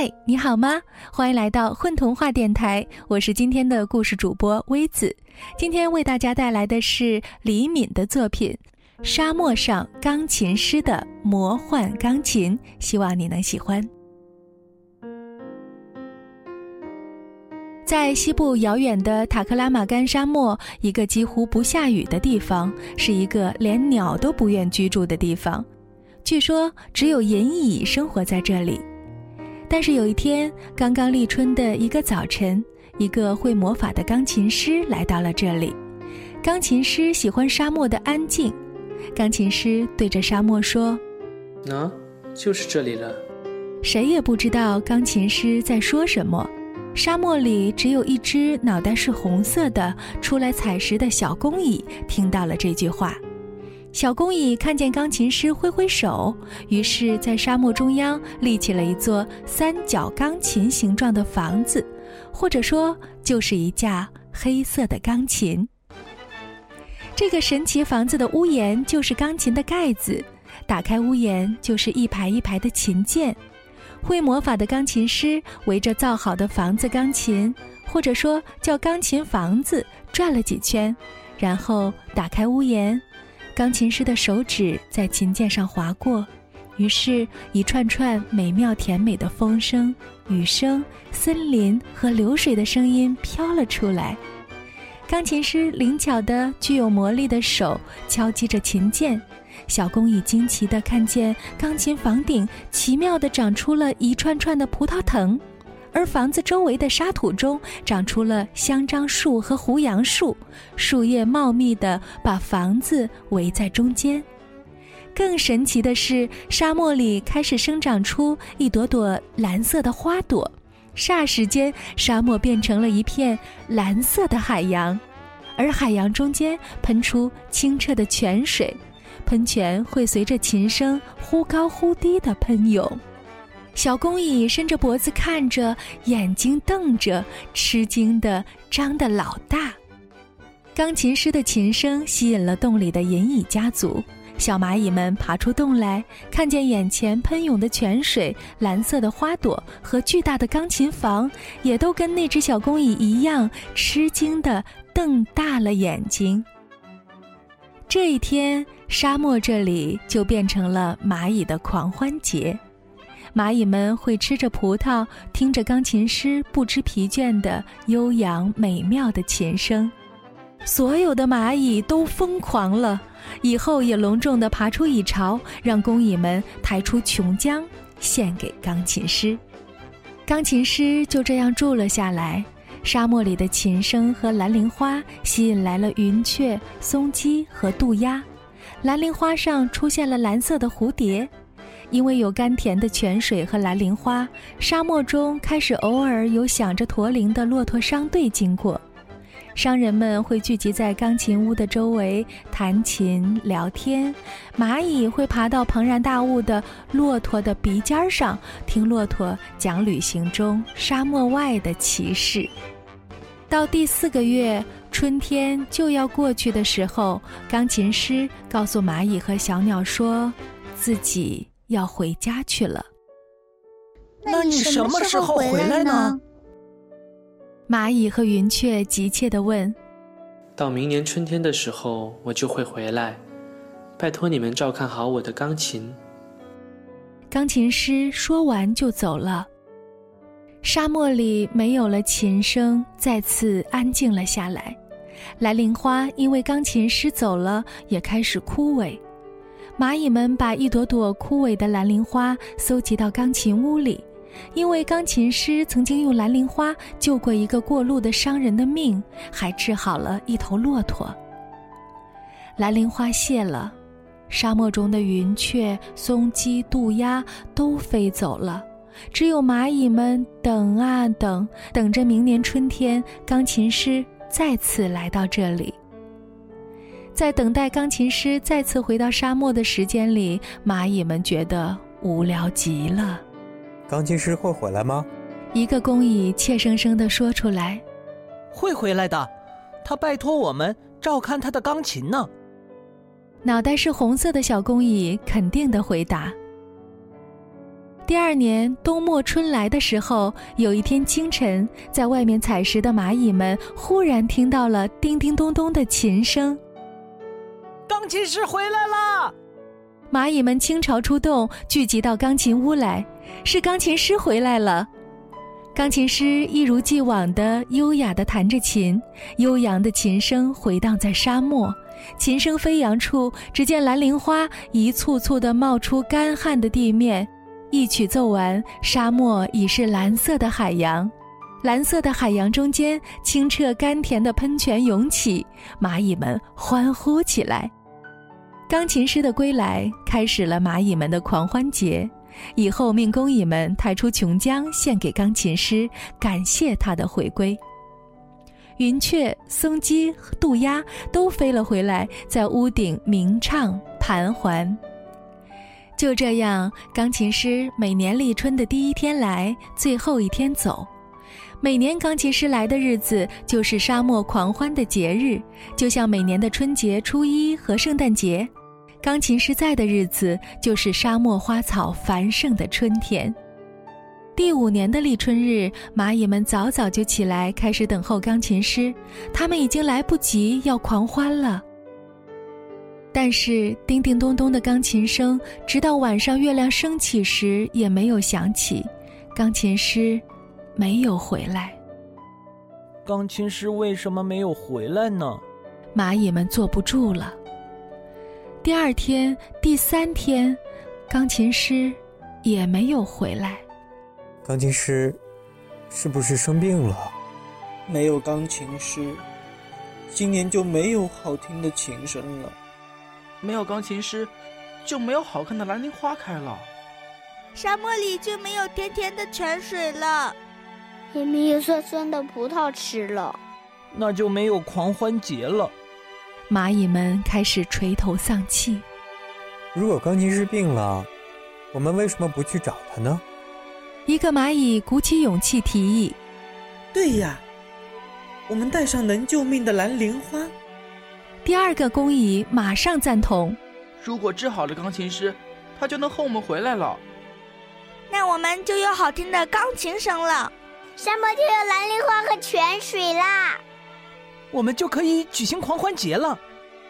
嗨，你好吗？欢迎来到混童话电台，我是今天的故事主播微子。今天为大家带来的是李敏的作品《沙漠上钢琴师的魔幻钢琴》，希望你能喜欢。在西部遥远的塔克拉玛干沙漠，一个几乎不下雨的地方，是一个连鸟都不愿居住的地方。据说只有银蚁生活在这里。但是有一天，刚刚立春的一个早晨，一个会魔法的钢琴师来到了这里。钢琴师喜欢沙漠的安静。钢琴师对着沙漠说：“喏，就是这里了。”谁也不知道钢琴师在说什么。沙漠里只有一只脑袋是红色的、出来采食的小公蚁听到了这句话。小公蚁看见钢琴师挥挥手，于是，在沙漠中央立起了一座三角钢琴形状的房子，或者说，就是一架黑色的钢琴。这个神奇房子的屋檐就是钢琴的盖子，打开屋檐就是一排一排的琴键。会魔法的钢琴师围着造好的房子钢琴，或者说叫钢琴房子，转了几圈，然后打开屋檐。钢琴师的手指在琴键上划过，于是，一串串美妙甜美的风声、雨声、森林和流水的声音飘了出来。钢琴师灵巧的、具有魔力的手敲击着琴键，小公蚁惊奇地看见钢琴房顶奇妙地长出了一串串的葡萄藤。而房子周围的沙土中长出了香樟树和胡杨树，树叶茂密地把房子围在中间。更神奇的是，沙漠里开始生长出一朵朵蓝色的花朵，霎时间，沙漠变成了一片蓝色的海洋，而海洋中间喷出清澈的泉水，喷泉会随着琴声忽高忽低地喷涌。小公蚁伸着脖子看着，眼睛瞪着，吃惊的张得老大。钢琴师的琴声吸引了洞里的银蚁家族，小蚂蚁们爬出洞来，看见眼前喷涌的泉水、蓝色的花朵和巨大的钢琴房，也都跟那只小公蚁一样，吃惊的瞪大了眼睛。这一天，沙漠这里就变成了蚂蚁的狂欢节。蚂蚁们会吃着葡萄，听着钢琴师不知疲倦的悠扬美妙的琴声。所有的蚂蚁都疯狂了，以后也隆重地爬出蚁巢，让工蚁们抬出琼浆献给钢琴师。钢琴师就这样住了下来。沙漠里的琴声和蓝铃花吸引来了云雀、松鸡和渡鸦，蓝铃花上出现了蓝色的蝴蝶。因为有甘甜的泉水和蓝铃花，沙漠中开始偶尔有响着驼铃的骆驼商队经过。商人们会聚集在钢琴屋的周围弹琴聊天，蚂蚁会爬到庞然大物的骆驼的鼻尖上，听骆驼讲旅行中沙漠外的奇事。到第四个月，春天就要过去的时候，钢琴师告诉蚂蚁和小鸟说，自己。要回家去了。那你什么时候回来呢？蚂蚁和云雀急切地问。到明年春天的时候，我就会回来。拜托你们照看好我的钢琴。钢琴师说完就走了。沙漠里没有了琴声，再次安静了下来。蓝铃花因为钢琴师走了，也开始枯萎。蚂蚁们把一朵朵枯萎的蓝铃花搜集到钢琴屋里，因为钢琴师曾经用蓝铃花救过一个过路的商人的命，还治好了一头骆驼。蓝铃花谢了，沙漠中的云雀、松鸡、渡鸦都飞走了，只有蚂蚁们等啊等，等着明年春天钢琴师再次来到这里。在等待钢琴师再次回到沙漠的时间里，蚂蚁们觉得无聊极了。钢琴师会回来吗？一个工蚁怯生生地说出来：“会回来的，他拜托我们照看他的钢琴呢。”脑袋是红色的小工蚁肯定地回答。第二年冬末春来的时候，有一天清晨，在外面采食的蚂蚁们忽然听到了叮叮咚咚的琴声。钢琴师回来了！蚂蚁们倾巢出动，聚集到钢琴屋来。是钢琴师回来了。钢琴师一如既往的优雅的弹着琴，悠扬的琴声回荡在沙漠。琴声飞扬处，只见蓝铃花一簇簇的冒出干旱的地面。一曲奏完，沙漠已是蓝色的海洋，蓝色的海洋中间，清澈甘甜的喷泉涌起，蚂蚁们欢呼起来。钢琴师的归来，开始了蚂蚁们的狂欢节。以后命工蚁们抬出琼浆献给钢琴师，感谢他的回归。云雀、松鸡、渡鸦都飞了回来，在屋顶鸣唱盘桓。就这样，钢琴师每年立春的第一天来，最后一天走。每年钢琴师来的日子，就是沙漠狂欢的节日，就像每年的春节、初一和圣诞节。钢琴师在的日子，就是沙漠花草繁盛的春天。第五年的立春日，蚂蚁们早早就起来，开始等候钢琴师。他们已经来不及要狂欢了。但是叮叮咚咚的钢琴声，直到晚上月亮升起时也没有响起，钢琴师没有回来。钢琴师为什么没有回来呢？蚂蚁们坐不住了。第二天、第三天，钢琴师也没有回来。钢琴师是不是生病了？没有钢琴师，今年就没有好听的琴声了。没有钢琴师，就没有好看的兰陵花开了。沙漠里就没有甜甜的泉水了，也没有酸酸的葡萄吃了。那就没有狂欢节了。蚂蚁们开始垂头丧气。如果钢琴师病了，我们为什么不去找他呢？一个蚂蚁鼓起勇气提议：“对呀，我们带上能救命的蓝莲花。”第二个工蚁马上赞同：“如果治好了钢琴师，他就能和我们回来了。那我们就有好听的钢琴声了，沙漠就有蓝莲花和泉水啦。我们就可以举行狂欢节了。”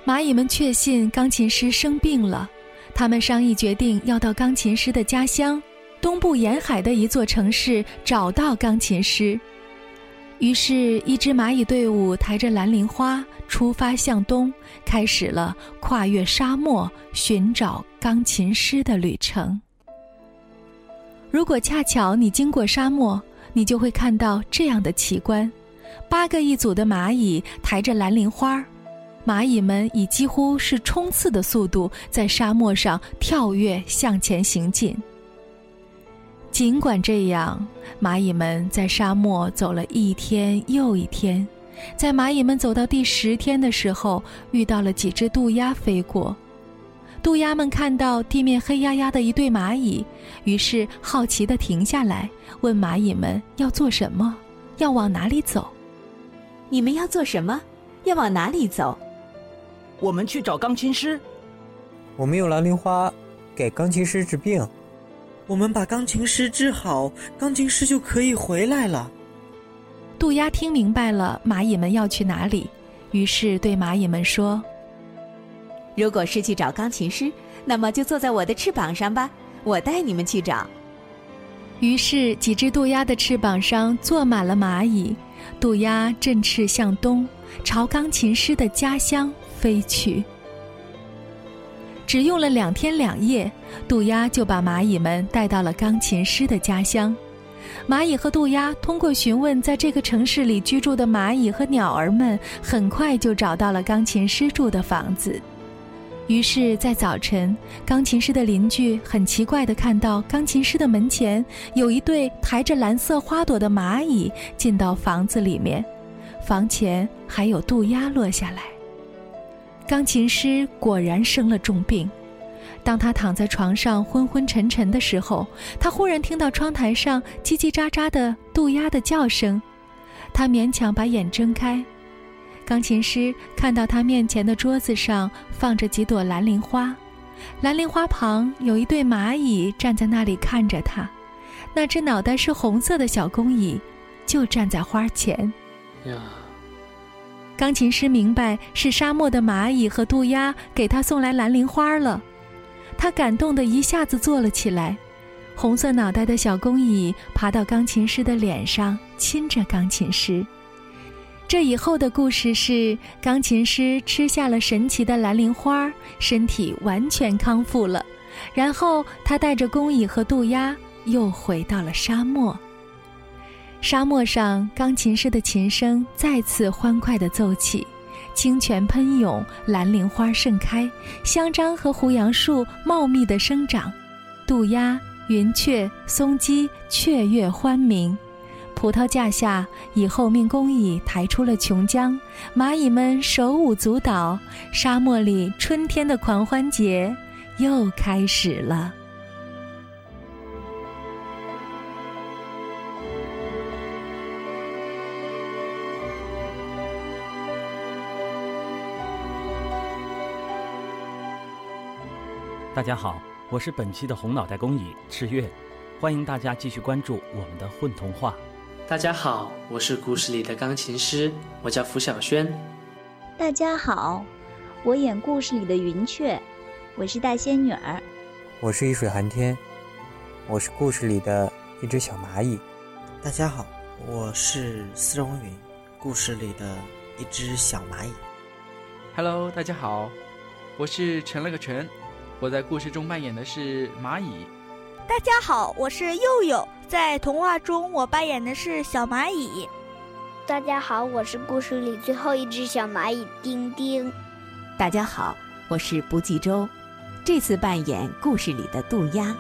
蚂蚁们确信钢琴师生病了，他们商议决定要到钢琴师的家乡。东部沿海的一座城市找到钢琴师，于是，一支蚂蚁队伍抬着蓝铃花出发向东，开始了跨越沙漠寻找钢琴师的旅程。如果恰巧你经过沙漠，你就会看到这样的奇观：八个一组的蚂蚁抬着蓝铃花，蚂蚁们以几乎是冲刺的速度在沙漠上跳跃向前行进。尽管这样，蚂蚁们在沙漠走了一天又一天，在蚂蚁们走到第十天的时候，遇到了几只渡鸦飞过。渡鸦们看到地面黑压压的一对蚂蚁，于是好奇地停下来，问蚂蚁们要做什么，要往哪里走。你们要做什么？要往哪里走？我们去找钢琴师。我们用蓝铃花给钢琴师治病。我们把钢琴师治好，钢琴师就可以回来了。渡鸦听明白了蚂蚁们要去哪里，于是对蚂蚁们说：“如果是去找钢琴师，那么就坐在我的翅膀上吧，我带你们去找。”于是几只渡鸦的翅膀上坐满了蚂蚁，渡鸦振翅向东，朝钢琴师的家乡飞去。只用了两天两夜，渡鸦就把蚂蚁们带到了钢琴师的家乡。蚂蚁和渡鸦通过询问在这个城市里居住的蚂蚁和鸟儿们，很快就找到了钢琴师住的房子。于是，在早晨，钢琴师的邻居很奇怪地看到钢琴师的门前有一对抬着蓝色花朵的蚂蚁进到房子里面，房前还有渡鸦落下来。钢琴师果然生了重病，当他躺在床上昏昏沉沉的时候，他忽然听到窗台上叽叽喳喳的渡鸦的叫声，他勉强把眼睁开。钢琴师看到他面前的桌子上放着几朵蓝铃花，蓝铃花旁有一对蚂蚁站在那里看着他，那只脑袋是红色的小公蚁就站在花前。呀，钢琴师明白是沙漠的蚂蚁和渡鸦给他送来蓝铃花了，他感动的一下子坐了起来。红色脑袋的小公蚁爬到钢琴师的脸上，亲着钢琴师。这以后的故事是，钢琴师吃下了神奇的蓝铃花，身体完全康复了。然后他带着工蚁和渡鸦又回到了沙漠。沙漠上，钢琴师的琴声再次欢快地奏起，清泉喷涌，蓝铃花盛开，香樟和胡杨树茂密地生长，渡鸦。云雀、松鸡雀跃欢鸣，葡萄架下，蚁后命工蚁抬出了琼浆，蚂蚁们手舞足蹈，沙漠里春天的狂欢节又开始了。大家好。我是本期的红脑袋工蚁赤月，欢迎大家继续关注我们的混童话。大家好，我是故事里的钢琴师，我叫符小轩。大家好，我演故事里的云雀，我是大仙女儿。我是一水寒天，我是故事里的一只小蚂蚁。大家好，我是丝绒云，故事里的一只小蚂蚁。Hello，大家好，我是陈了个陈。我在故事中扮演的是蚂蚁。大家好，我是佑佑，在童话中我扮演的是小蚂蚁。大家好，我是故事里最后一只小蚂蚁丁丁。大家好，我是不计周，这次扮演故事里的渡鸦。